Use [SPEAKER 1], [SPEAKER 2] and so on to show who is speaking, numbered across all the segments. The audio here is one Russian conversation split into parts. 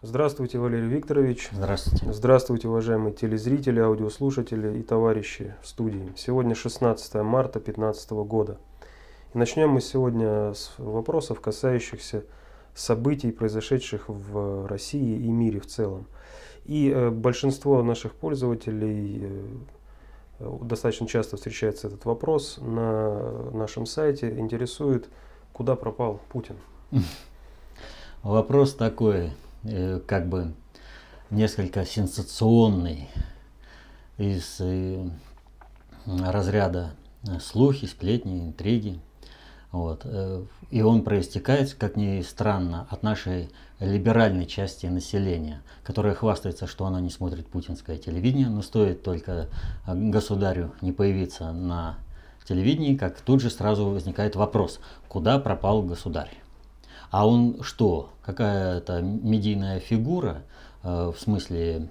[SPEAKER 1] Здравствуйте, Валерий Викторович.
[SPEAKER 2] Здравствуйте.
[SPEAKER 1] Здравствуйте, уважаемые телезрители, аудиослушатели и товарищи в студии. Сегодня 16 марта 2015 года. И начнем мы сегодня с вопросов, касающихся событий, произошедших в России и мире в целом. И э, большинство наших пользователей э, достаточно часто встречается этот вопрос на нашем сайте, интересует, куда пропал Путин.
[SPEAKER 2] Вопрос такой, э, как бы несколько сенсационный из разряда слухи, сплетни, интриги. Вот. Э, и он проистекает, как ни странно, от нашей либеральной части населения, которая хвастается, что она не смотрит путинское телевидение, но стоит только э, государю не появиться на телевидении, как тут же сразу возникает вопрос, куда пропал государь? А он что, какая-то медийная фигура, э, в смысле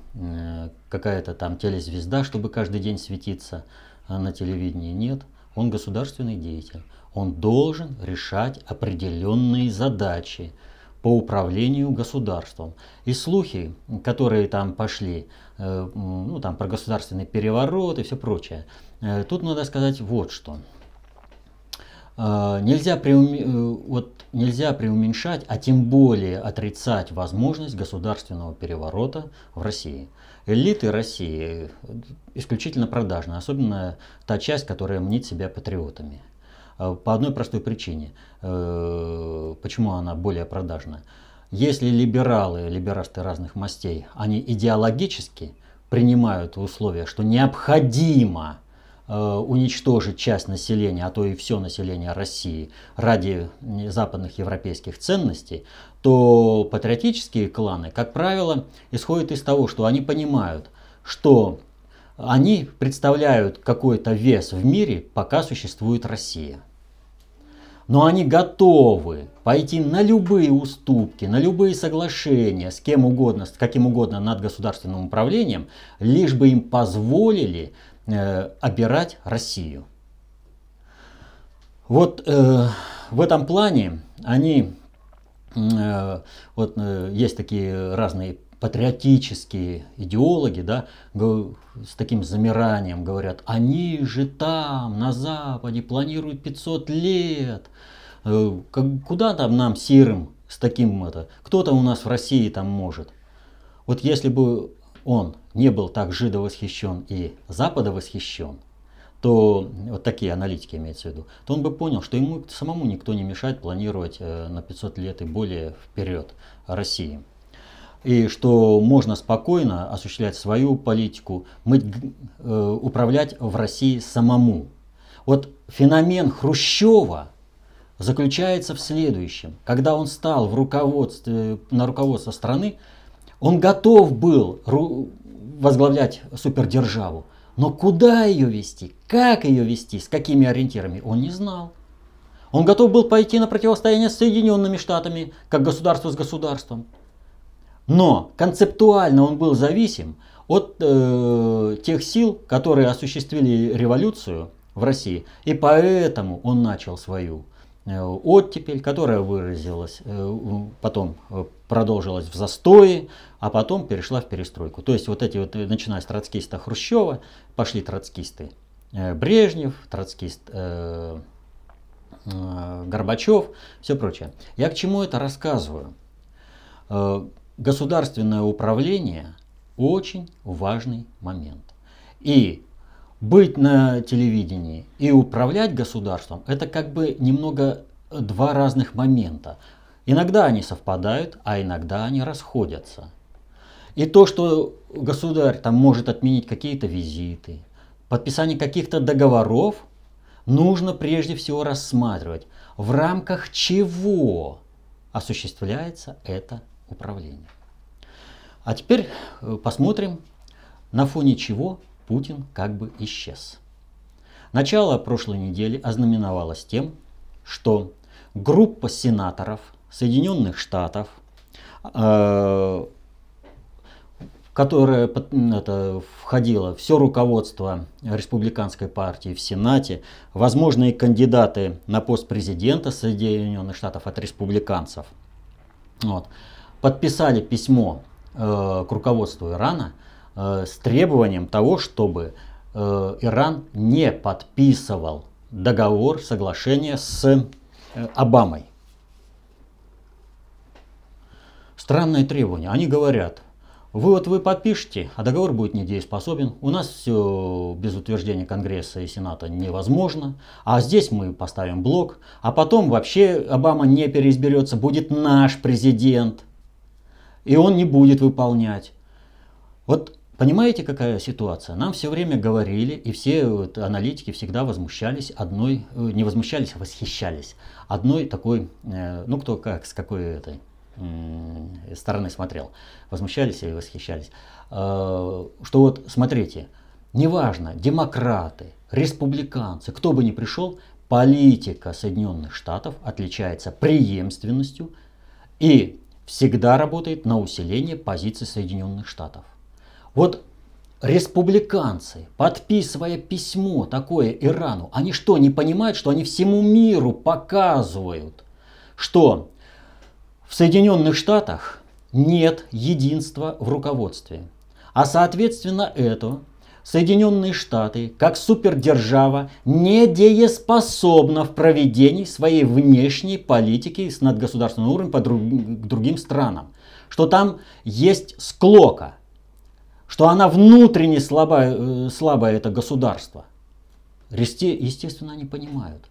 [SPEAKER 2] какая-то там телезвезда, чтобы каждый день светиться на телевидении? Нет, он государственный деятель он должен решать определенные задачи по управлению государством. И слухи, которые там пошли, э, ну там про государственный переворот и все прочее, э, тут надо сказать вот что. Э, нельзя, преуме... вот, нельзя преуменьшать, а тем более отрицать возможность государственного переворота в России. Элиты России исключительно продажны, особенно та часть, которая мнит себя патриотами. Э, по одной простой причине. Э, почему она более продажная? Если либералы, либерасты разных мастей, они идеологически принимают условия, что необходимо э, уничтожить часть населения, а то и все население России ради западных европейских ценностей, то патриотические кланы, как правило, исходят из того, что они понимают, что они представляют какой-то вес в мире, пока существует Россия. Но они готовы пойти на любые уступки, на любые соглашения с кем угодно, с каким угодно над государственным управлением, лишь бы им позволили э, обирать Россию. Вот э, в этом плане они, э, вот э, есть такие разные патриотические идеологи, да, с таким замиранием говорят, они же там, на Западе, планируют 500 лет. Э, куда там нам, серым, с таким это? Кто-то у нас в России там может. Вот если бы он не был так жидовосхищен и западовосхищен, то вот такие аналитики имеются в виду, то он бы понял, что ему самому никто не мешает планировать э, на 500 лет и более вперед России и что можно спокойно осуществлять свою политику, мы, э, управлять в России самому. Вот феномен Хрущева заключается в следующем. Когда он стал в руководстве, на руководство страны, он готов был возглавлять супердержаву. Но куда ее вести, как ее вести, с какими ориентирами, он не знал. Он готов был пойти на противостояние с Соединенными Штатами, как государство с государством. Но концептуально он был зависим от э, тех сил, которые осуществили революцию в России. И поэтому он начал свою оттепель, которая выразилась, э, потом э, продолжилась в застое, а потом перешла в перестройку. То есть вот эти вот, начиная с троцкиста Хрущева, пошли троцкисты э, Брежнев, троцкист э, э, Горбачев, все прочее. Я к чему это рассказываю? Э, государственное управление очень важный момент. И быть на телевидении и управлять государством это как бы немного два разных момента. Иногда они совпадают, а иногда они расходятся. И то, что государь там может отменить какие-то визиты, подписание каких-то договоров, нужно прежде всего рассматривать, в рамках чего осуществляется это управления. А теперь э, посмотрим, на фоне чего Путин как бы исчез. Начало прошлой недели ознаменовалось тем, что группа сенаторов Соединенных Штатов, э, которая это, входила все руководство республиканской партии в Сенате, возможные кандидаты на пост президента Соединенных Штатов от республиканцев – вот. подписали письмо э, к руководству Ирана э, с требованием того, чтобы э, Иран не подписывал договор, соглашение с э, Обамой. Странное требование. Они говорят, вы вот вы подпишете, а договор будет недееспособен. У нас все без утверждения Конгресса и Сената невозможно. А здесь мы поставим блок. А потом вообще Обама не переизберется, будет наш президент. И он не будет выполнять. Вот понимаете, какая ситуация? Нам все время говорили, и все вот, аналитики всегда возмущались одной, э, не возмущались, а восхищались одной такой, э, ну кто как, с какой этой стороны смотрел, возмущались и восхищались, э, что вот смотрите, неважно, демократы, республиканцы, кто бы ни пришел, политика Соединенных Штатов отличается преемственностью и всегда работает на усиление позиций Соединенных Штатов. Вот республиканцы, подписывая письмо такое Ирану, они что, не понимают, что они всему миру показывают, что в Соединенных Штатах нет единства в руководстве. А соответственно это Соединенные Штаты, как супердержава, недееспособна в проведении своей внешней политики с надгосударственным уровнем по друг, к другим странам. Что там есть склока, что она внутренне слабая, э, слабое это государство. Естественно, они понимают.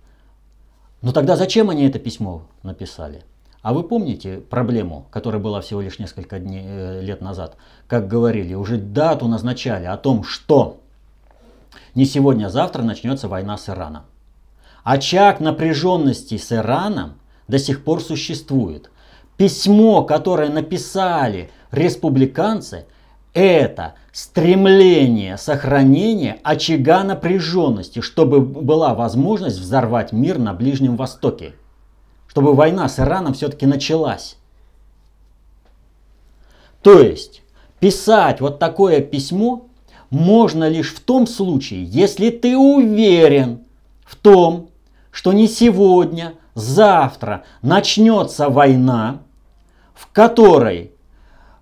[SPEAKER 2] Но тогда зачем они это письмо написали? А вы помните проблему, которая была всего лишь несколько дней, э, лет назад? Как говорили, уже дату назначали о том, что не сегодня, а завтра начнется война с Ираном. Очаг напряженности с Ираном до сих пор существует. Письмо, которое написали республиканцы, это стремление сохранения очага напряженности, чтобы была возможность взорвать мир на Ближнем Востоке чтобы война с Ираном все-таки началась. То есть писать вот такое письмо можно лишь в том случае, если ты уверен в том, что не сегодня, завтра начнется война, в которой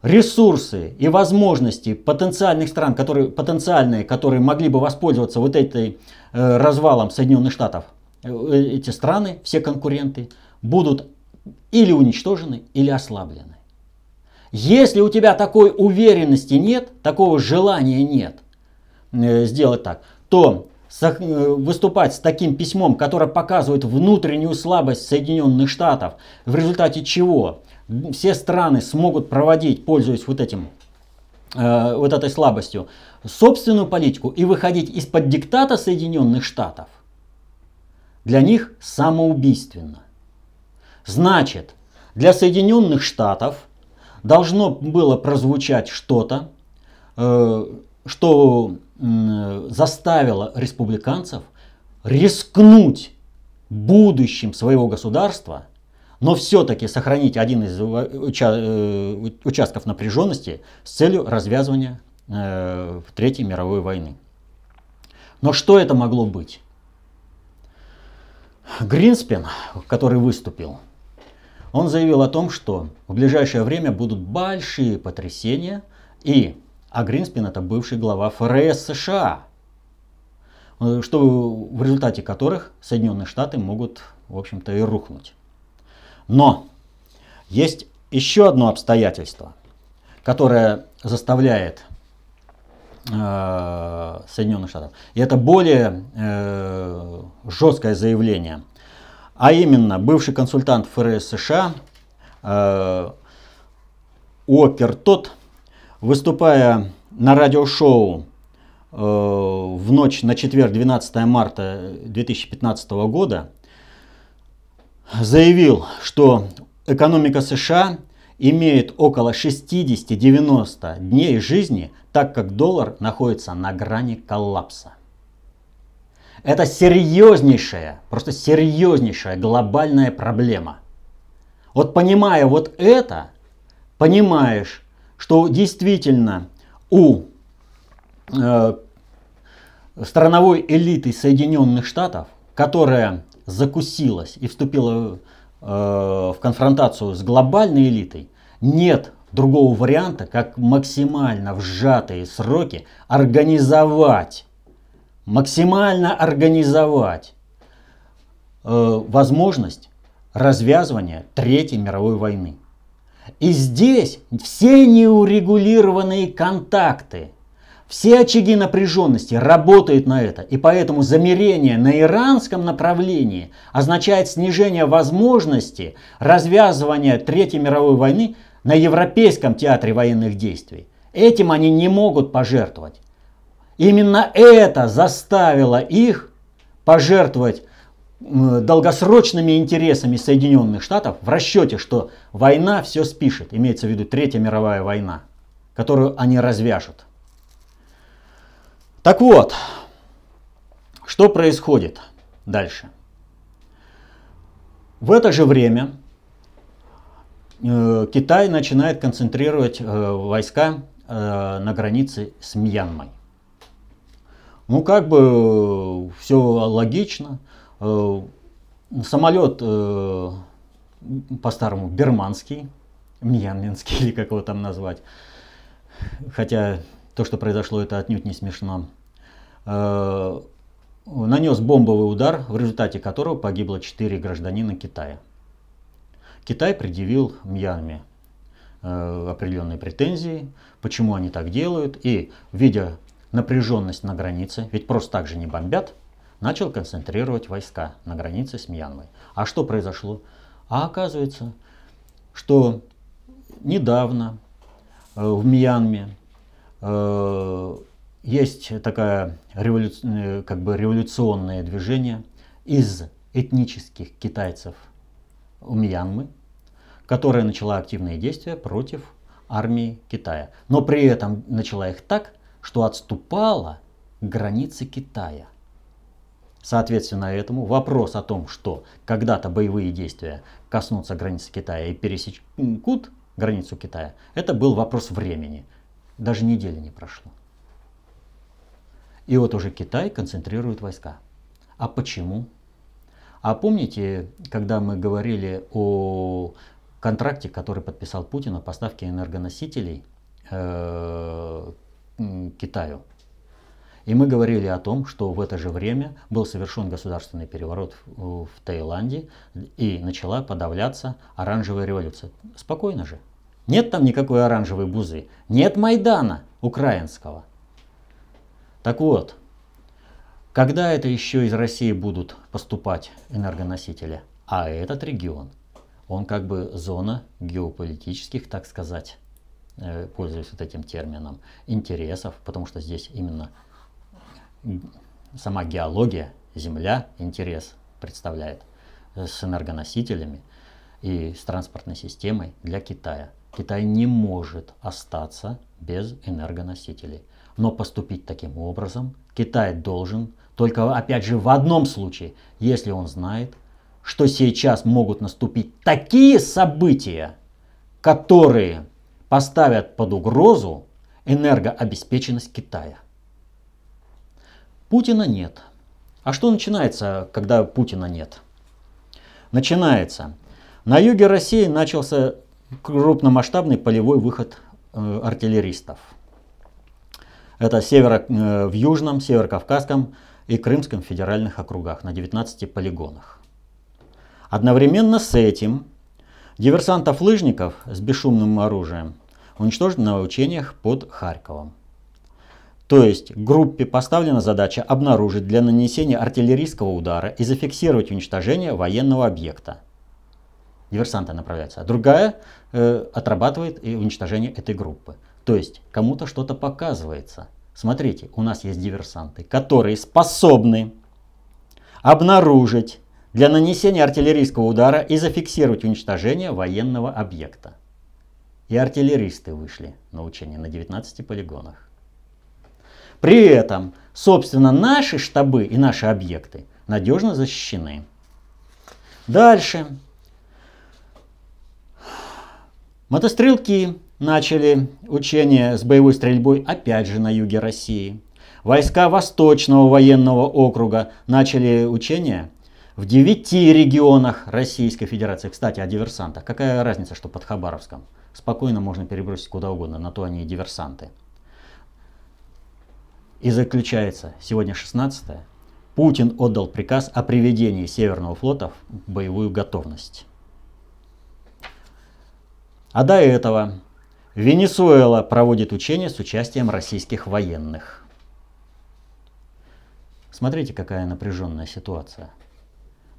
[SPEAKER 2] ресурсы и возможности потенциальных стран, которые, потенциальные, которые могли бы воспользоваться вот этой э, развалом Соединенных Штатов, э, эти страны, все конкуренты, будут или уничтожены, или ослаблены. Если у тебя такой уверенности нет, такого желания нет э, сделать так, то выступать с таким письмом, которое показывает внутреннюю слабость Соединенных Штатов, в результате чего все страны смогут проводить, пользуясь вот этим э, вот этой слабостью, собственную политику и выходить из-под диктата Соединенных Штатов, для них самоубийственно. Значит, для Соединенных Штатов должно было прозвучать что-то, э, что заставило республиканцев рискнуть будущим своего государства, но все-таки сохранить один из э, участков напряженности с целью развязывания э, Третьей мировой войны. Но что это могло быть? Гринспен, который выступил, он заявил о том, что в ближайшее время будут большие потрясения, и а Гринспен это бывший глава ФРС США, э, что в результате которых Соединенные Штаты могут, в общем-то, и рухнуть. Но есть еще одно обстоятельство, которое заставляет э, Соединенных Штатов. И это более э, жесткое заявление – а именно бывший консультант ФРС США э, Уокер Тот, выступая на радиошоу э, в ночь на четверг 12 марта 2015 года, заявил, что экономика США имеет около 60-90 дней жизни, так как доллар находится на грани коллапса. Это серьезнейшая, просто серьезнейшая глобальная проблема. Вот понимая вот это, понимаешь, что действительно у э, страновой элиты Соединенных Штатов, которая закусилась и вступила э, в конфронтацию с глобальной элитой, нет другого варианта, как максимально в сжатые сроки организовать, максимально организовать э, возможность развязывания Третьей мировой войны. И здесь все неурегулированные контакты, все очаги напряженности работают на это. И поэтому замерение на иранском направлении означает снижение возможности развязывания Третьей мировой войны на Европейском театре военных действий. Этим они не могут пожертвовать. Именно это заставило их пожертвовать долгосрочными интересами Соединенных Штатов в расчете, что война все спишет, имеется в виду Третья мировая война, которую они развяжут. Так вот, что происходит дальше? В это же время э, Китай начинает концентрировать э, войска э, на границе с Мьянмой. Ну, как бы все логично. Э, самолет э, по-старому берманский, мьянминский или как его там назвать. Хотя то, что произошло, это отнюдь не смешно. Э, нанес бомбовый удар, в результате которого погибло 4 гражданина Китая. Китай предъявил Мьянме определенные претензии, почему они так делают, и видя напряженность на границе, ведь просто так же не бомбят, начал концентрировать войска на границе с Мьянмой. А что произошло? А оказывается, что недавно э, в Мьянме э, есть такое револю... Э, как бы революционное движение из этнических китайцев у Мьянмы, которая начала активные действия против армии Китая. Но при этом начала их так, что отступала к границе Китая. Соответственно этому вопрос о том, что когда-то боевые действия коснутся границы Китая и пересекут границу Китая, это был вопрос времени. Даже недели не прошло. И вот уже Китай концентрирует войска. А почему? А помните, когда мы говорили о контракте, который подписал Путин о поставке энергоносителей э, Китаю? И мы говорили о том, что в это же время был совершен государственный переворот в, в Таиланде и начала подавляться оранжевая революция. Спокойно же. Нет там никакой оранжевой бузы. Нет Майдана украинского. Так вот, когда это еще из России будут поступать энергоносители? А этот регион, он как бы зона геополитических, так сказать, э, пользуясь вот этим термином, интересов, потому что здесь именно сама геология, Земля интерес представляет с энергоносителями и с транспортной системой для Китая. Китай не может остаться без энергоносителей. Но поступить таким образом Китай должен только, опять же, в одном случае, если он знает, что сейчас могут наступить такие события, которые поставят под угрозу энергообеспеченность Китая. Путина нет. А что начинается, когда Путина нет? Начинается. На юге России начался крупномасштабный полевой выход э, артиллеристов. Это северо, э, в Южном, Северо-Кавказском и Крымском федеральных округах на 19 полигонах. Одновременно с этим диверсантов-лыжников с бесшумным оружием уничтожены на учениях под Харьковом. То есть группе поставлена задача обнаружить для нанесения артиллерийского удара и зафиксировать уничтожение военного объекта. Диверсанты направляются. А другая э, отрабатывает и уничтожение этой группы. То есть кому-то что-то показывается. Смотрите, у нас есть диверсанты, которые способны обнаружить для нанесения артиллерийского удара и зафиксировать уничтожение военного объекта. И артиллеристы вышли на учение на 19 полигонах. При этом, собственно, наши штабы и наши объекты надежно защищены. Дальше. Мотострелки начали учения с боевой стрельбой опять же на юге России. Войска Восточного военного округа начали учения в девяти регионах Российской Федерации. Кстати, о диверсантах. Какая разница, что под Хабаровском? спокойно можно перебросить куда угодно, на то они и диверсанты. И заключается, сегодня 16 -е, Путин отдал приказ о приведении Северного флота в боевую готовность. А до этого Венесуэла проводит учения с участием российских военных. Смотрите, какая напряженная ситуация.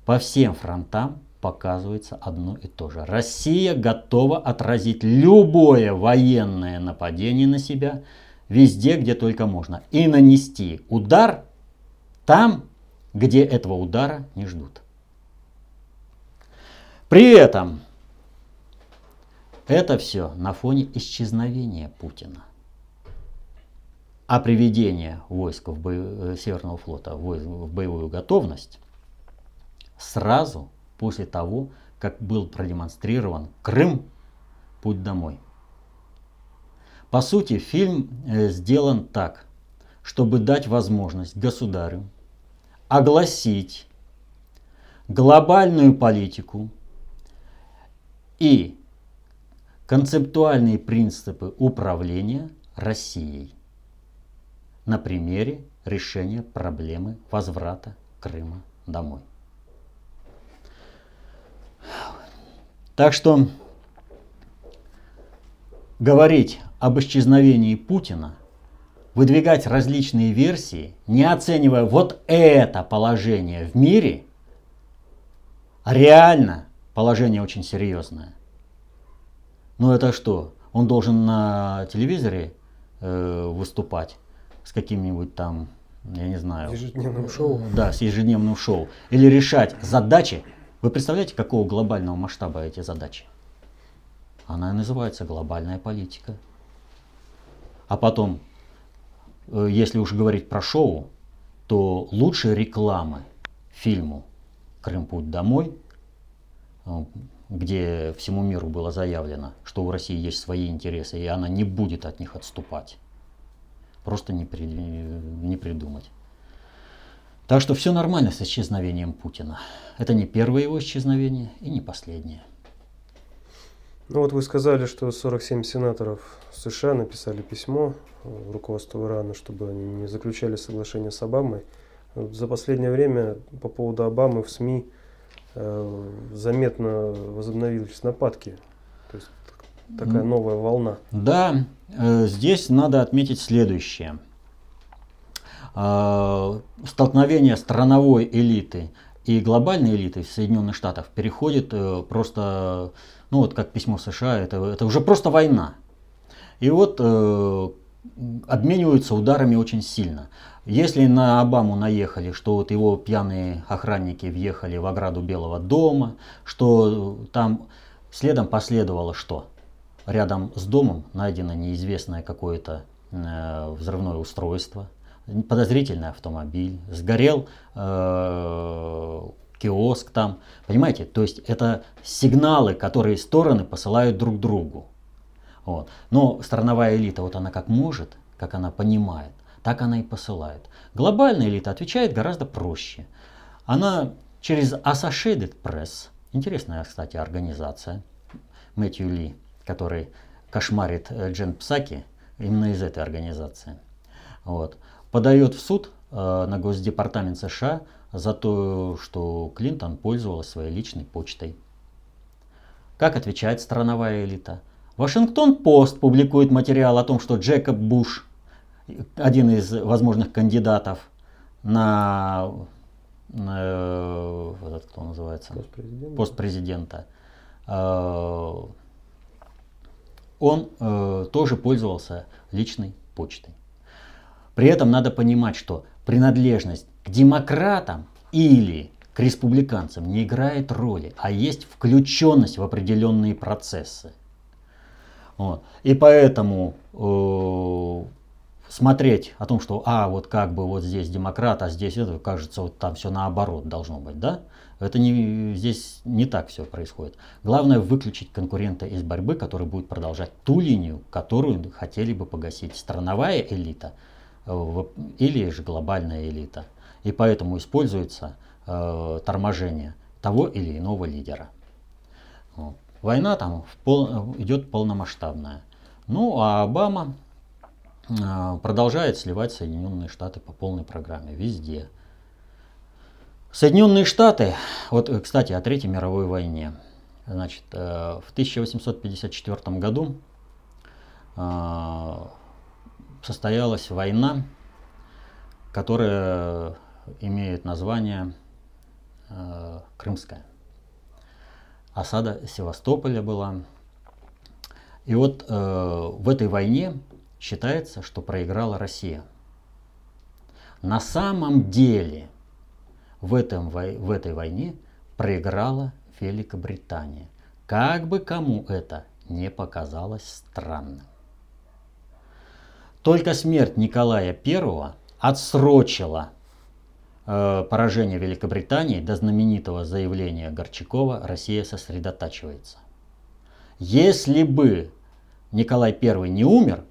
[SPEAKER 2] По всем фронтам показывается одно и то же. Россия готова отразить любое военное нападение на себя везде, где только можно. И нанести удар там, где этого удара не ждут. При этом это все на фоне исчезновения Путина. А приведение войск в бо... Э, Северного флота в боевую готовность сразу после того, как был продемонстрирован Крым, путь домой. По сути, фильм э, сделан так, чтобы дать возможность государю огласить глобальную политику и концептуальные принципы управления Россией на примере решения проблемы возврата Крыма домой. Так что говорить об исчезновении Путина, выдвигать различные версии, не оценивая вот это положение в мире, реально положение очень серьезное. Ну это что? Он должен на телевизоре э, выступать с каким-нибудь там, я не знаю.
[SPEAKER 1] Ежедневным шоу.
[SPEAKER 2] Да, с ежедневным шоу. Или решать задачи. Вы представляете, какого глобального масштаба эти задачи? Она называется глобальная политика. А потом, э, если уж говорить про шоу, то лучшие рекламы фильму «Крым. Путь домой» э, где всему миру было заявлено, что у России есть свои интересы, и она не будет от них отступать. Просто не, при, не придумать. Так что все нормально с исчезновением Путина. Это не первое его исчезновение и не последнее.
[SPEAKER 1] Ну вот вы сказали, что 47 сенаторов США написали письмо руководству Ирана, чтобы они не заключали соглашение с Обамой. За последнее время по поводу Обамы в СМИ Э, заметно возобновились нападки. То есть такая новая волна.
[SPEAKER 2] Да, э, здесь надо отметить следующее. Э, столкновение страновой элиты и глобальной элиты Соединенных Штатов переходит просто, ну вот как письмо США, это, это уже просто война. И вот обмениваются ударами очень сильно. Если на Обаму наехали, что вот его пьяные охранники въехали в ограду Белого дома, что там следом последовало что? Рядом с домом найдено неизвестное какое-то э, взрывное устройство, подозрительный автомобиль, сгорел э, киоск там. Понимаете, то есть это сигналы, которые стороны посылают друг другу. Вот. Но страновая элита, вот она как может, как она понимает, так она и посылает. Глобальная элита отвечает гораздо проще. Она через Associated Press, интересная, кстати, организация, Мэтью Ли, который кошмарит э, Джен Псаки, именно из этой организации, вот, подает в суд э, на Госдепартамент США за то, что Клинтон пользовалась своей личной почтой. Как отвечает страновая элита? Вашингтон Пост публикует материал о том, что Джекоб Буш один из возможных кандидатов на, на этот, кто называется?
[SPEAKER 1] Пост президента.
[SPEAKER 2] Э, он э, тоже пользовался личной почтой. При этом надо понимать, что принадлежность демократам или к республиканцам не играет роли, а есть включенность в определенные процессы. Вот. И поэтому э, смотреть о том, что, а, вот как бы вот здесь демократ, а здесь это, кажется, вот там все наоборот должно быть, да? Это не, здесь не так все происходит. Главное выключить конкурента из борьбы, который будет продолжать ту линию, которую хотели бы погасить страновая элита э, или же глобальная элита. И поэтому используется э, торможение того или иного лидера. Война там в пол, идет полномасштабная. Ну, а Обама э, продолжает сливать Соединенные Штаты по полной программе везде. Соединенные Штаты, вот, кстати, о Третьей мировой войне. Значит, э, в 1854 году э, состоялась война, которая имеет название э, Крымская. Осада Севастополя была. И вот э, в этой войне считается, что проиграла Россия. На самом деле в, этом, в этой войне проиграла Великобритания. Как бы кому это не показалось странным. Только смерть Николая I отсрочила э, поражение Великобритании до знаменитого заявления Горчакова «Россия сосредотачивается». Если бы Николай I не умер,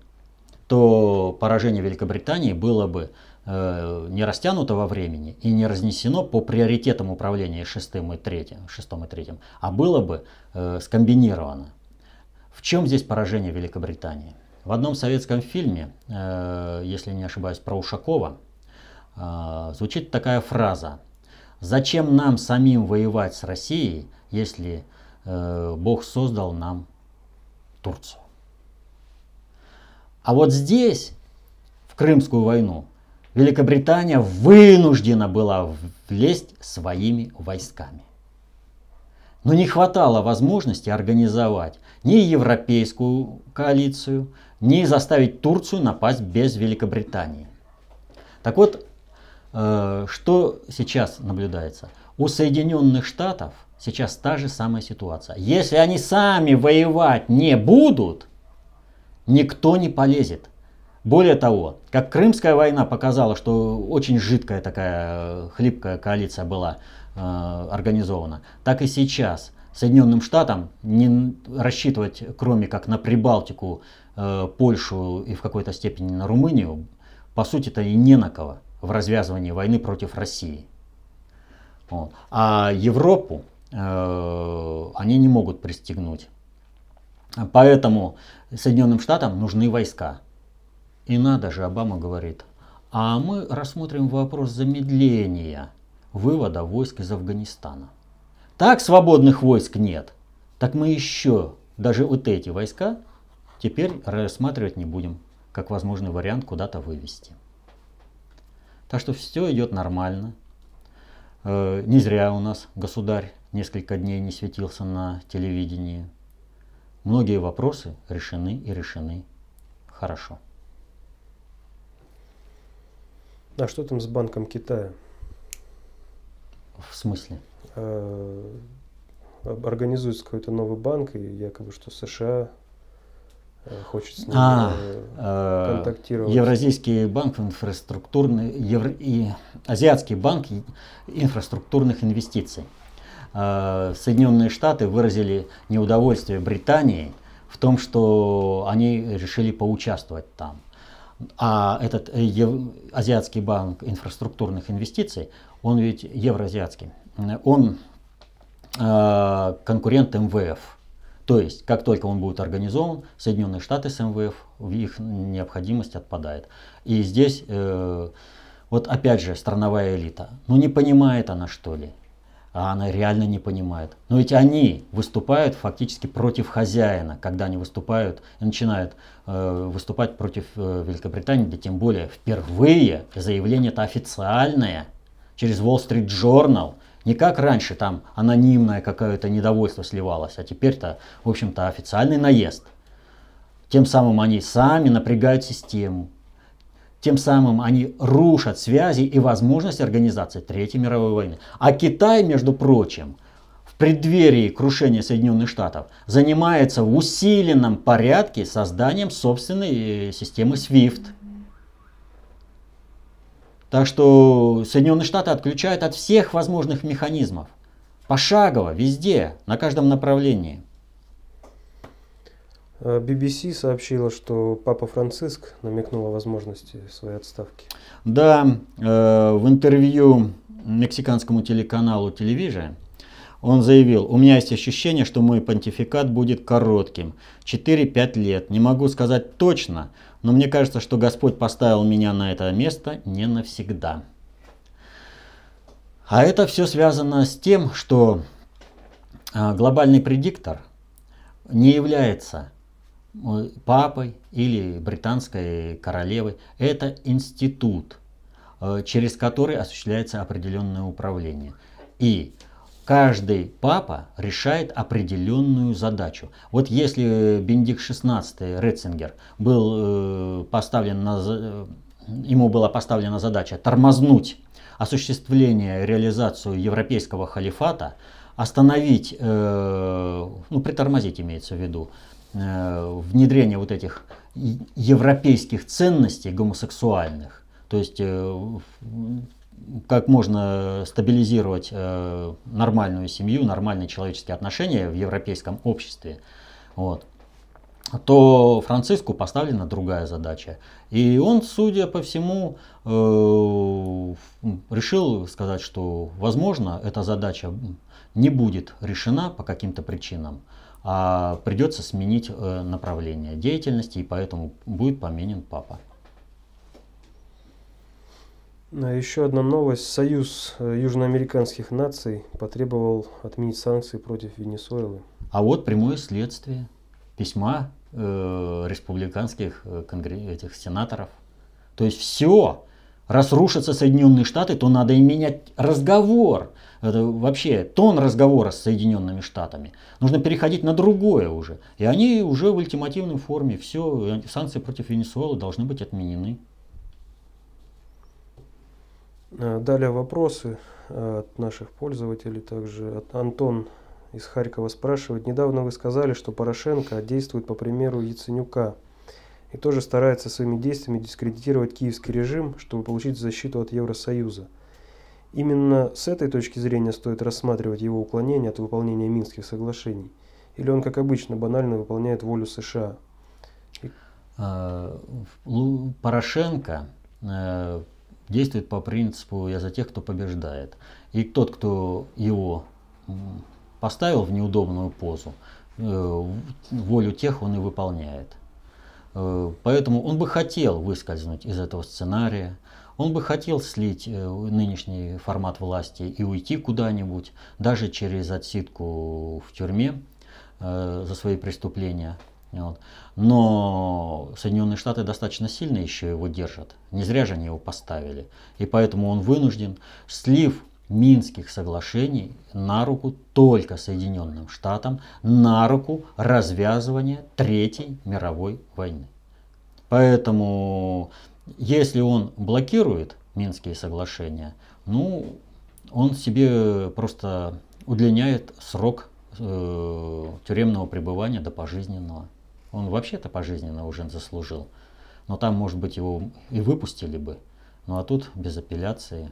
[SPEAKER 2] то поражение Великобритании было бы э, не растянуто во времени и не разнесено по приоритетам управления шестым и третьим, шестом и третьим, а было бы э, скомбинировано. В чем здесь поражение Великобритании? В одном советском фильме, э, если не ошибаюсь, про Ушакова, звучит такая фраза. Зачем нам самим воевать с Россией, если э, Бог создал нам Турцию? А вот здесь, в Крымскую войну, Великобритания вынуждена была влезть своими войсками. Но не хватало возможности организовать ни европейскую коалицию, ни заставить Турцию напасть без Великобритании. Так вот, что сейчас наблюдается? У Соединенных Штатов сейчас та же самая ситуация. Если они сами воевать не будут, никто не полезет. Более того, как Крымская война показала, что очень жидкая такая хлипкая коалиция была э, организована, так и сейчас Соединенным Штатам не рассчитывать, кроме как на Прибалтику, э, Польшу и в какой-то степени на Румынию, по сути-то и не на кого в развязывании войны против России. Вот. А Европу э, они не могут пристегнуть. Поэтому Соединенным Штатам нужны войска. И надо же, Обама говорит, а мы рассмотрим вопрос замедления вывода войск из Афганистана. Так свободных войск нет. Так мы еще даже вот эти войска теперь рассматривать не будем, как возможный вариант куда-то вывести. Так что все идет нормально. Э, не зря у нас государь несколько дней не светился на телевидении. Многие вопросы решены и решены хорошо.
[SPEAKER 1] А что там с Банком Китая?
[SPEAKER 2] В смысле?
[SPEAKER 1] А, организуется какой-то новый банк, и якобы что США э, хочет с ним а, э,
[SPEAKER 2] э, контактировать. Евразийский банк инфраструктурный, евро, и Азиатский банк инфраструктурных инвестиций. Соединенные Штаты выразили неудовольствие Британии в том, что они решили поучаствовать там. А этот э, Азиатский банк инфраструктурных инвестиций, он ведь евроазиатский, он э, конкурент МВФ. То есть, как только он будет организован, Соединенные Штаты с МВФ, их необходимость отпадает. И здесь, э, вот опять же, страновая элита. Ну не понимает она что ли? а она реально не понимает. Но ведь они выступают фактически против хозяина, когда они выступают и начинают э, выступать против э, Великобритании, да тем более впервые заявление это официальное через Wall Street Journal. Не как раньше там анонимное какое-то недовольство сливалось, а теперь-то, в общем-то, официальный наезд. Тем самым они сами напрягают систему, тем самым они рушат связи и возможность организации Третьей мировой войны. А Китай, между прочим, в преддверии крушения Соединенных Штатов занимается в усиленном порядке созданием собственной э, системы SWIFT. Так что Соединенные Штаты отключают от всех возможных механизмов. Пошагово, везде, на каждом направлении.
[SPEAKER 1] BBC а сообщила, что Папа Франциск намекнул о возможности своей отставки.
[SPEAKER 2] Да, э, в интервью мексиканскому телеканалу Телевижа Он заявил, у меня есть ощущение, что мой понтификат будет коротким, 4-5 лет. Не могу сказать точно, но мне кажется, что Господь поставил меня на это место не навсегда. А это все связано с тем, что а, глобальный предиктор не является э, папой или британской королевой. Это институт, э, через который осуществляется определенное управление. И каждый папа решает определенную задачу. Вот если Бендик XVI Ретцингер был э, поставлен на, э, ему была поставлена задача тормознуть осуществление, реализацию европейского халифата, остановить, э, ну притормозить имеется в виду, внедрение вот этих европейских ценностей гомосексуальных, то есть как можно стабилизировать э, нормальную семью, нормальные человеческие отношения в европейском обществе, вот, то Франциску поставлена другая задача. И он, судя по всему, э, решил сказать, что, возможно, эта задача не будет решена по каким-то причинам, а придется сменить э, направление деятельности, и поэтому будет поменен папа.
[SPEAKER 1] Еще одна новость. Союз э, южноамериканских наций потребовал отменить санкции против Венесуэлы.
[SPEAKER 2] А вот прямое следствие письма э, республиканских э, конгресс, этих сенаторов. То есть все, раз рушатся Соединенные Штаты, то надо и менять разговор. Это вообще тон разговора с Соединенными Штатами. Нужно переходить на другое уже. И они уже в ультимативной форме. Все, санкции против Венесуэлы должны быть отменены.
[SPEAKER 1] Э, далее вопросы э, от наших пользователей. Также от Антон из Харькова спрашивает. Недавно вы сказали, что Порошенко действует по примеру Яценюка и тоже старается своими действиями дискредитировать киевский режим, чтобы получить защиту от Евросоюза. Именно с этой точки зрения стоит рассматривать его уклонение от выполнения Минских соглашений. Или он, как обычно, банально выполняет волю США?
[SPEAKER 2] А, Порошенко э, действует по принципу «я за тех, кто побеждает». И тот, кто его поставил в неудобную позу, э, волю тех он и выполняет. Э, поэтому он бы хотел выскользнуть из этого сценария, он бы хотел слить э, нынешний формат власти и уйти куда-нибудь, даже через отсидку в тюрьме за свои преступления. Вот. Но Соединенные Штаты достаточно сильно еще его держат. Не зря же они его поставили. И поэтому он вынужден, слив Минских соглашений на руку только Соединенным Штатам, на руку развязывания Третьей мировой войны. Поэтому, если он блокирует Минские соглашения, ну, он себе просто удлиняет срок э, тюремного пребывания до пожизненного. Он вообще-то пожизненно уже заслужил. Но там, может быть, его и выпустили бы. Ну а тут без апелляции.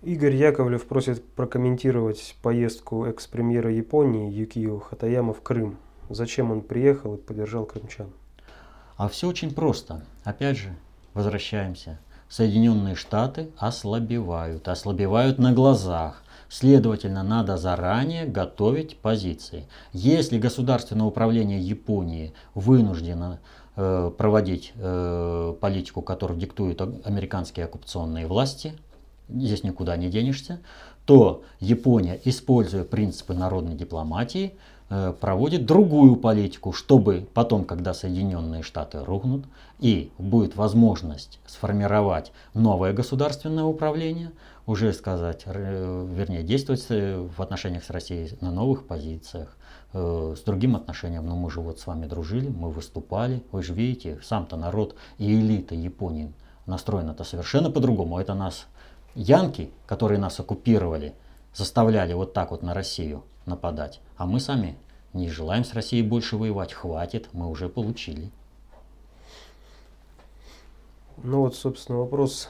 [SPEAKER 1] Игорь Яковлев просит прокомментировать поездку экс-премьера Японии Юкио Хатаяма в Крым. Зачем он приехал и поддержал крымчан?
[SPEAKER 2] А все очень просто. Опять же, возвращаемся. Соединенные Штаты ослабевают, ослабевают на глазах. Следовательно, надо заранее готовить позиции. Если государственное управление Японии вынуждено э, проводить э, политику, которую диктуют американские оккупационные власти, здесь никуда не денешься, то Япония, используя принципы народной дипломатии, э, проводит другую политику, чтобы потом, когда Соединенные Штаты рухнут и будет возможность сформировать новое государственное управление, уже сказать, вернее, действовать э, в отношениях с Россией на новых позициях, э, с другим отношением. Но мы же вот с вами дружили, мы выступали. Вы же видите, сам-то народ и элита Японии настроена это совершенно по-другому. Это нас, янки, которые нас оккупировали, заставляли вот так вот на Россию нападать. А мы сами не желаем с Россией больше воевать. Хватит, мы уже получили.
[SPEAKER 1] Ну вот, собственно, вопрос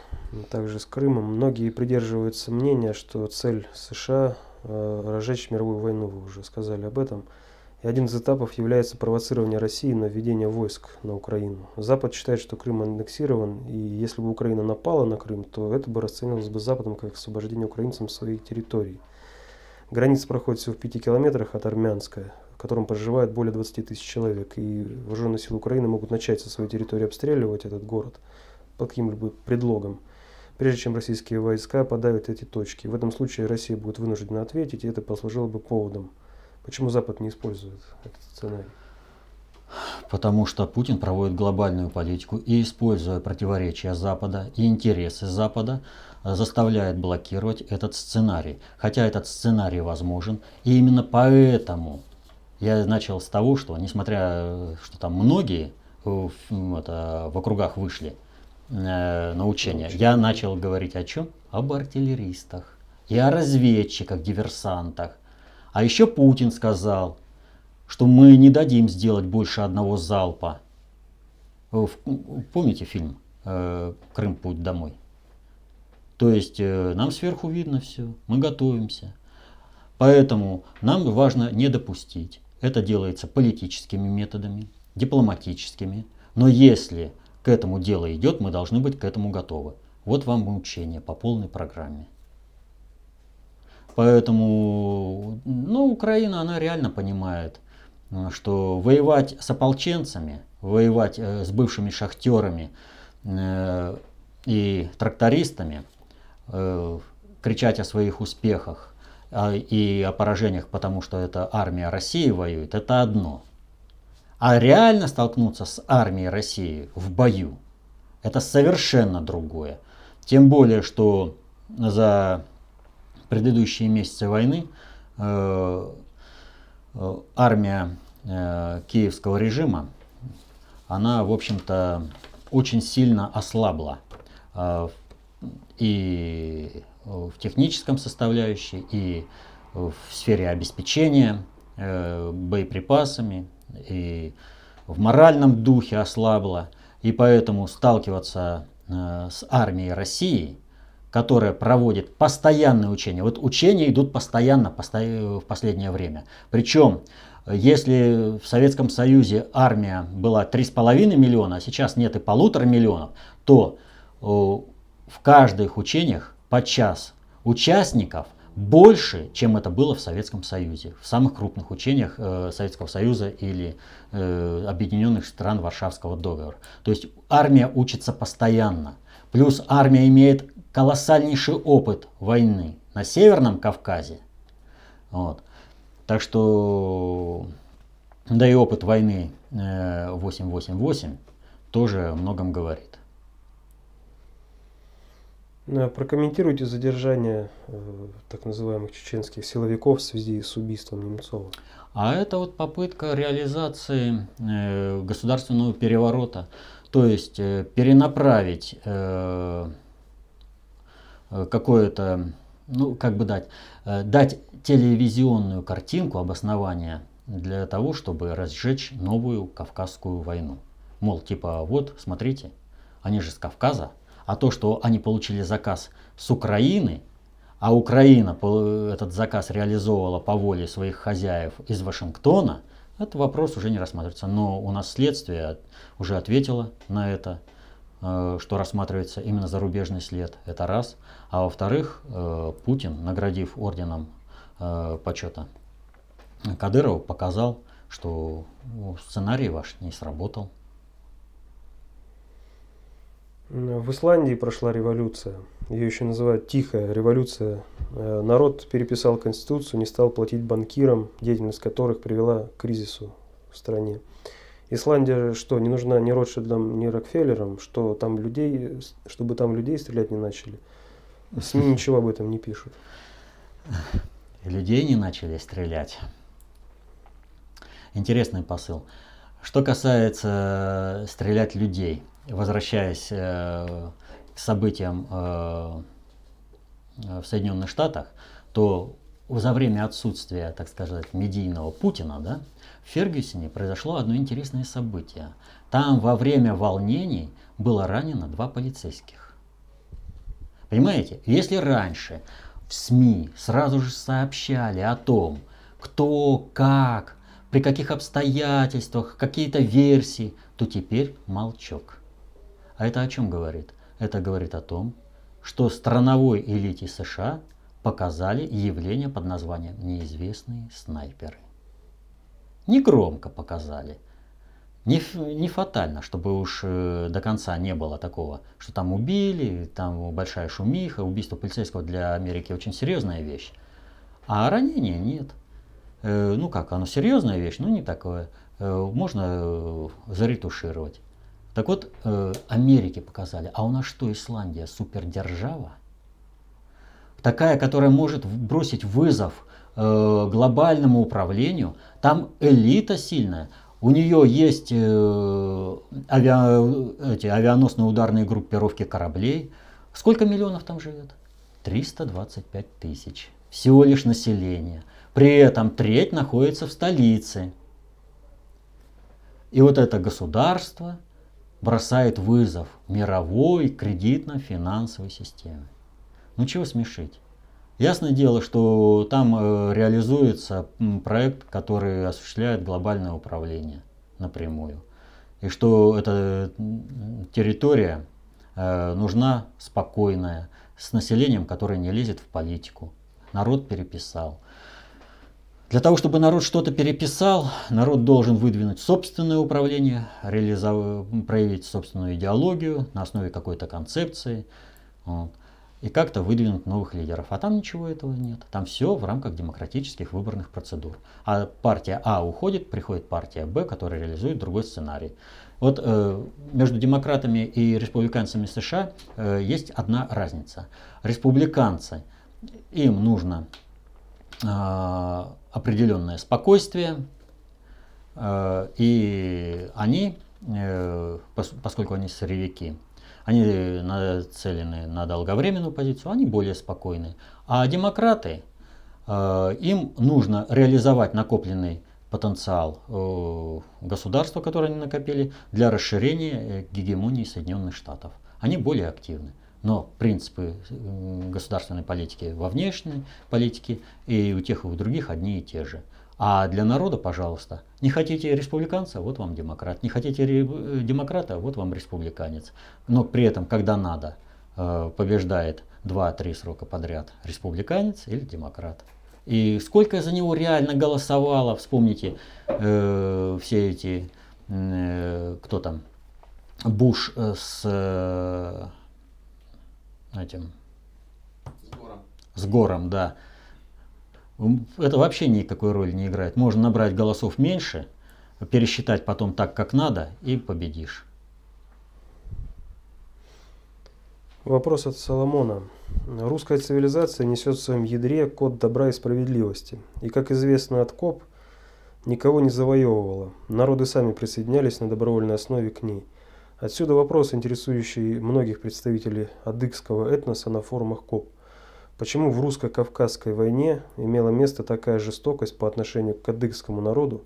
[SPEAKER 1] также с Крымом. Многие придерживаются мнения, что цель США э, разжечь мировую войну, вы уже сказали об этом. И один из этапов является провоцирование России на введение войск на Украину. Запад считает, что Крым аннексирован, и если бы Украина напала на Крым, то это бы расценивалось бы Западом как освобождение украинцам своей территории. Граница проходит всего в пяти километрах от Армянска, в котором проживает более 20 тысяч человек, и вооруженные силы Украины могут начать со своей территории обстреливать этот город под каким-либо предлогом, прежде чем российские войска подавят эти точки. В этом случае Россия будет вынуждена ответить, и это послужило бы поводом – Почему Запад не использует этот сценарий?
[SPEAKER 2] Потому что Путин проводит глобальную политику и, используя противоречия Запада и интересы Запада, заставляет блокировать этот сценарий. Хотя этот сценарий возможен. И именно поэтому я начал с того, что, несмотря, что там многие в, это, в округах вышли э, на учения, я начал говорить о чем? Об артиллеристах и о разведчиках, диверсантах. А еще Путин сказал, что мы не дадим сделать больше одного залпа. Помните фильм э, «Крым. Путь домой»? То есть э, нам сверху видно все, мы готовимся. Поэтому нам важно не допустить. Это делается политическими методами, дипломатическими. Но если к этому дело идет, мы должны быть к этому готовы. Вот вам учение по полной программе. Поэтому, ну, Украина, она реально понимает, э, что воевать с ополченцами, воевать э, с бывшими шахтерами э, и трактористами, кричать о своих успехах и о поражениях, потому что это армия России воюет, это одно. А реально столкнуться с армией России в бою, это совершенно другое. Тем более, что за предыдущие месяцы войны э, э, армия э, киевского режима, она, в общем-то, очень сильно ослабла и в техническом составляющей, и в сфере обеспечения боеприпасами, и в моральном духе ослабла. И поэтому сталкиваться с армией России – которая проводит постоянные учения. Вот учения идут постоянно в последнее время. Причем, если в Советском Союзе армия была 3,5 миллиона, а сейчас нет и полутора миллионов, то в каждых учениях по час участников больше, чем это было в Советском Союзе, в самых крупных учениях э, Советского Союза или э, Объединенных стран Варшавского договора. То есть армия учится постоянно. Плюс армия имеет колоссальнейший опыт войны на Северном Кавказе. Вот. Так что, да и опыт войны 888 э, тоже о многом говорит.
[SPEAKER 1] А прокомментируйте задержание э, так называемых чеченских силовиков в связи с убийством Немцова.
[SPEAKER 2] А это вот попытка реализации э, государственного переворота, то есть э, перенаправить э, Э, какое-то, ну, как бы дать, э, дать телевизионную картинку обоснования для того, чтобы разжечь новую Кавказскую войну. Мол, типа, вот, смотрите, они же с Кавказа, а то, что они получили заказ с Украины, а Украина этот заказ реализовывала по воле своих хозяев из Вашингтона, этот вопрос уже не рассматривается. Но у нас следствие уже ответило на это. Э, что рассматривается именно зарубежный след, это раз. А во-вторых, э, Путин, наградив орденом э, почета Кадырова, показал, что сценарий ваш не сработал.
[SPEAKER 1] В Исландии прошла революция. Ее еще называют тихая революция. Народ переписал конституцию, не стал платить банкирам, деятельность которых привела к кризису в стране. Исландия что, не нужна ни Ротшильдам, ни Рокфеллерам, что там людей, чтобы там людей стрелять не начали? СМИ ничего об этом не пишут.
[SPEAKER 2] Людей не начали стрелять. Интересный посыл. Что касается стрелять людей, возвращаясь э, к событиям э, в Соединенных Штатах, то за время отсутствия, так сказать, медийного Путина, да, в Фергюсоне произошло одно интересное событие. Там во время волнений было ранено два полицейских. Понимаете, если раньше в СМИ сразу же сообщали о том, кто, как при каких обстоятельствах, какие-то версии, то теперь молчок. А это о чем говорит? Это говорит о том, что страновой элите США показали явление под названием «неизвестные снайперы». Не громко показали, не, не фатально, чтобы уж э, до конца не было такого, что там убили, там большая шумиха, убийство полицейского для Америки очень серьезная вещь. А ранения нет. Э, ну как, оно серьезная вещь, но не такое. Э, можно заретушировать. Так вот, э, Америке показали, а у нас что, Исландия, супердержава? Такая, которая может бросить вызов э, глобальному управлению, там элита сильная, у нее есть э, авиа, эти авианосные ударные группировки кораблей. Сколько миллионов там живет? 325 тысяч. Всего лишь население. При этом треть находится в столице. И вот это государство бросает вызов мировой кредитно-финансовой системе. Ну чего смешить? Ясное дело, что там э, реализуется проект, который осуществляет глобальное управление напрямую. И что эта территория э, нужна спокойная, с населением, которое не лезет в политику. Народ переписал. Для того, чтобы народ что-то переписал, народ должен выдвинуть собственное управление, реализов... проявить собственную идеологию на основе какой-то концепции. Вот и как-то выдвинуть новых лидеров. А там ничего этого нет. Там все в рамках демократических выборных процедур. А партия А уходит, приходит партия Б, которая реализует другой сценарий. Вот э, между демократами и республиканцами США э, есть одна разница. Республиканцы, им нужно э, определенное спокойствие, э, и они, э, поскольку они сырьевики, они нацелены на долговременную позицию, они более спокойны. А демократы, э, им нужно реализовать накопленный потенциал государства, которое они накопили, для расширения гегемонии Соединенных Штатов. Они более активны. Но принципы государственной политики во внешней политике и у тех и у других одни и те же – а для народа, пожалуйста, не хотите республиканца, вот вам демократ. Не хотите э, демократа, вот вам республиканец. Но при этом, когда надо, э, побеждает 2-3 срока подряд республиканец или демократ. И сколько за него реально голосовало, вспомните э, все эти, э, кто там, Буш э, с э, этим, с Гором, с Гором да это вообще никакой роли не играет. Можно набрать голосов меньше, пересчитать потом так, как надо, и победишь.
[SPEAKER 1] Вопрос от Соломона. Русская цивилизация несет в своем ядре код добра и справедливости. И, как известно от КОБ, никого не завоевывала. Народы сами присоединялись на добровольной основе к ней. Отсюда вопрос, интересующий многих представителей адыгского этноса на форумах КОБ. Почему в русско-кавказской войне имела место такая жестокость по отношению к адыгскому народу,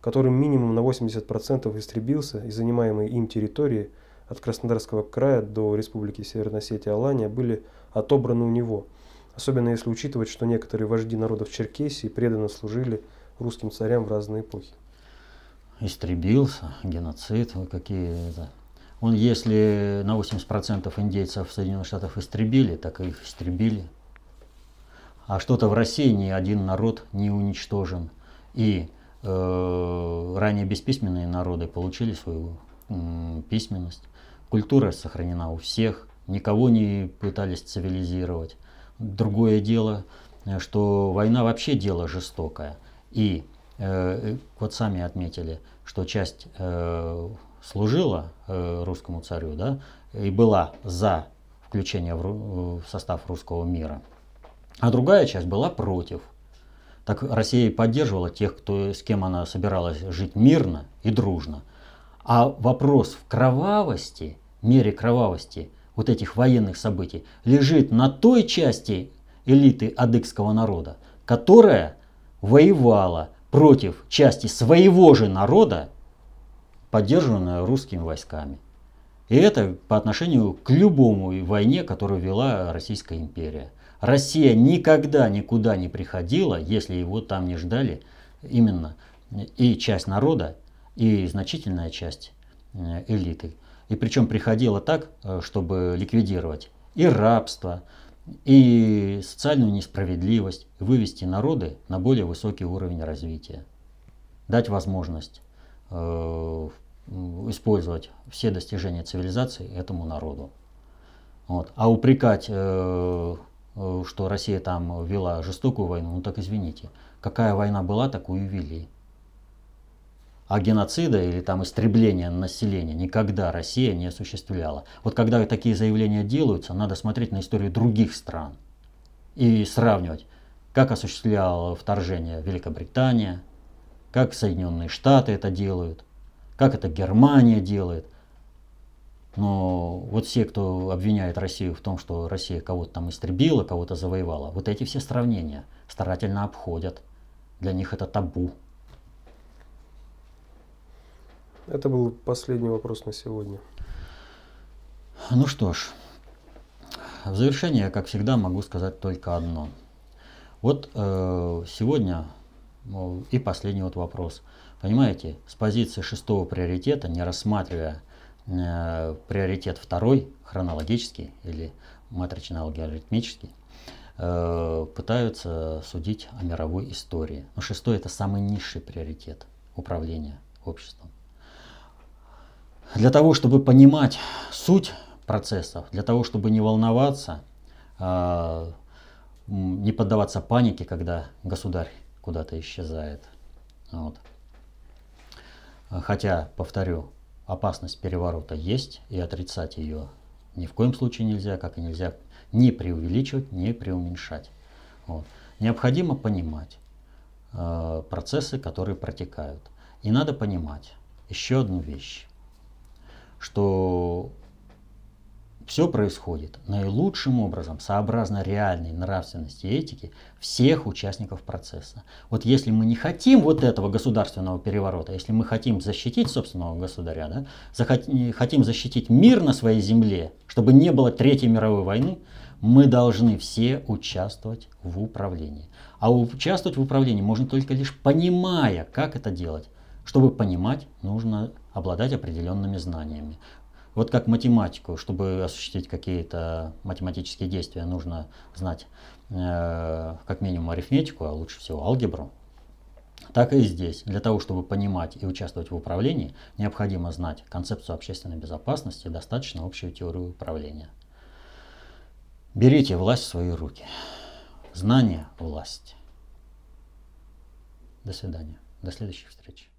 [SPEAKER 1] который минимум на 80% истребился и занимаемые им территории от Краснодарского края до Республики Северная Осетия Алания были отобраны у него, особенно если учитывать, что некоторые вожди народов Черкесии преданно служили русским царям в разные эпохи.
[SPEAKER 2] Истребился, геноцид, какие это. Он, если на 80% индейцев Соединенных Штатов истребили, так их истребили а что-то в России ни один народ не уничтожен. И э, ранее бесписьменные народы получили свою э, письменность. Культура сохранена у всех, никого не пытались цивилизировать. Другое дело, что война вообще дело жестокое. И э, вот сами отметили, что часть э, служила э, русскому царю, да, и была за включение в, в состав русского мира – а другая часть была против. Так Россия поддерживала тех, кто, с кем она собиралась жить мирно и дружно. А вопрос в кровавости, мере кровавости вот этих военных событий лежит на той части элиты адыгского народа, которая воевала против части своего же народа, поддержанная русскими войсками. И это по отношению к любому войне, которую вела Российская империя. Россия никогда никуда не приходила, если его там не ждали, именно и часть народа, и значительная часть э, элиты. И причем приходило так, э, чтобы ликвидировать и рабство, и социальную несправедливость, вывести народы на более высокий уровень развития, дать возможность использовать все достижения цивилизации этому народу. Вот. А упрекать, э, э, что Россия там вела жестокую войну, ну так извините, какая война была, такую вели. А геноцида или там истребления населения никогда Россия не осуществляла. Вот когда такие заявления делаются, надо смотреть на историю других стран и сравнивать, как осуществляла вторжение Великобритания, как Соединенные Штаты это делают, как это Германия делает. Но вот все, кто обвиняет Россию в том, что Россия кого-то там истребила, кого-то завоевала, вот эти все сравнения старательно обходят. Для них это табу.
[SPEAKER 1] Это был последний вопрос на сегодня.
[SPEAKER 2] Ну что ж, в завершение, как всегда, могу сказать только одно. Вот э, сегодня и последний вот вопрос. Понимаете, с позиции шестого приоритета, не рассматривая э, приоритет второй, хронологический или матрично-алгоритмический, э, пытаются судить о мировой истории. Но шестой это самый низший приоритет управления обществом. Для того, чтобы понимать суть процессов, для того, чтобы не волноваться, э, не поддаваться панике, когда государь куда-то исчезает. Вот. Хотя, повторю, опасность переворота есть, и отрицать ее ни в коем случае нельзя, как и нельзя не преувеличивать, не преуменьшать. Вот. Необходимо понимать э, процессы, которые протекают. И надо понимать еще одну вещь, что все происходит наилучшим образом, сообразно реальной нравственности и этике всех участников процесса. Вот если мы не хотим вот этого государственного переворота, если мы хотим защитить собственного государя, да, захот- хотим защитить мир на своей земле, чтобы не было Третьей мировой войны, мы должны все участвовать в управлении. А участвовать в управлении можно только лишь понимая, как это делать. Чтобы понимать, нужно обладать определенными знаниями. Вот как математику, чтобы осуществить какие-то математические действия, нужно знать э, как минимум арифметику, а лучше всего алгебру. Так и здесь. Для того, чтобы понимать и участвовать в управлении, необходимо знать концепцию общественной безопасности, достаточно общую теорию управления. Берите власть в свои руки. Знание – власть. До свидания. До следующих встреч.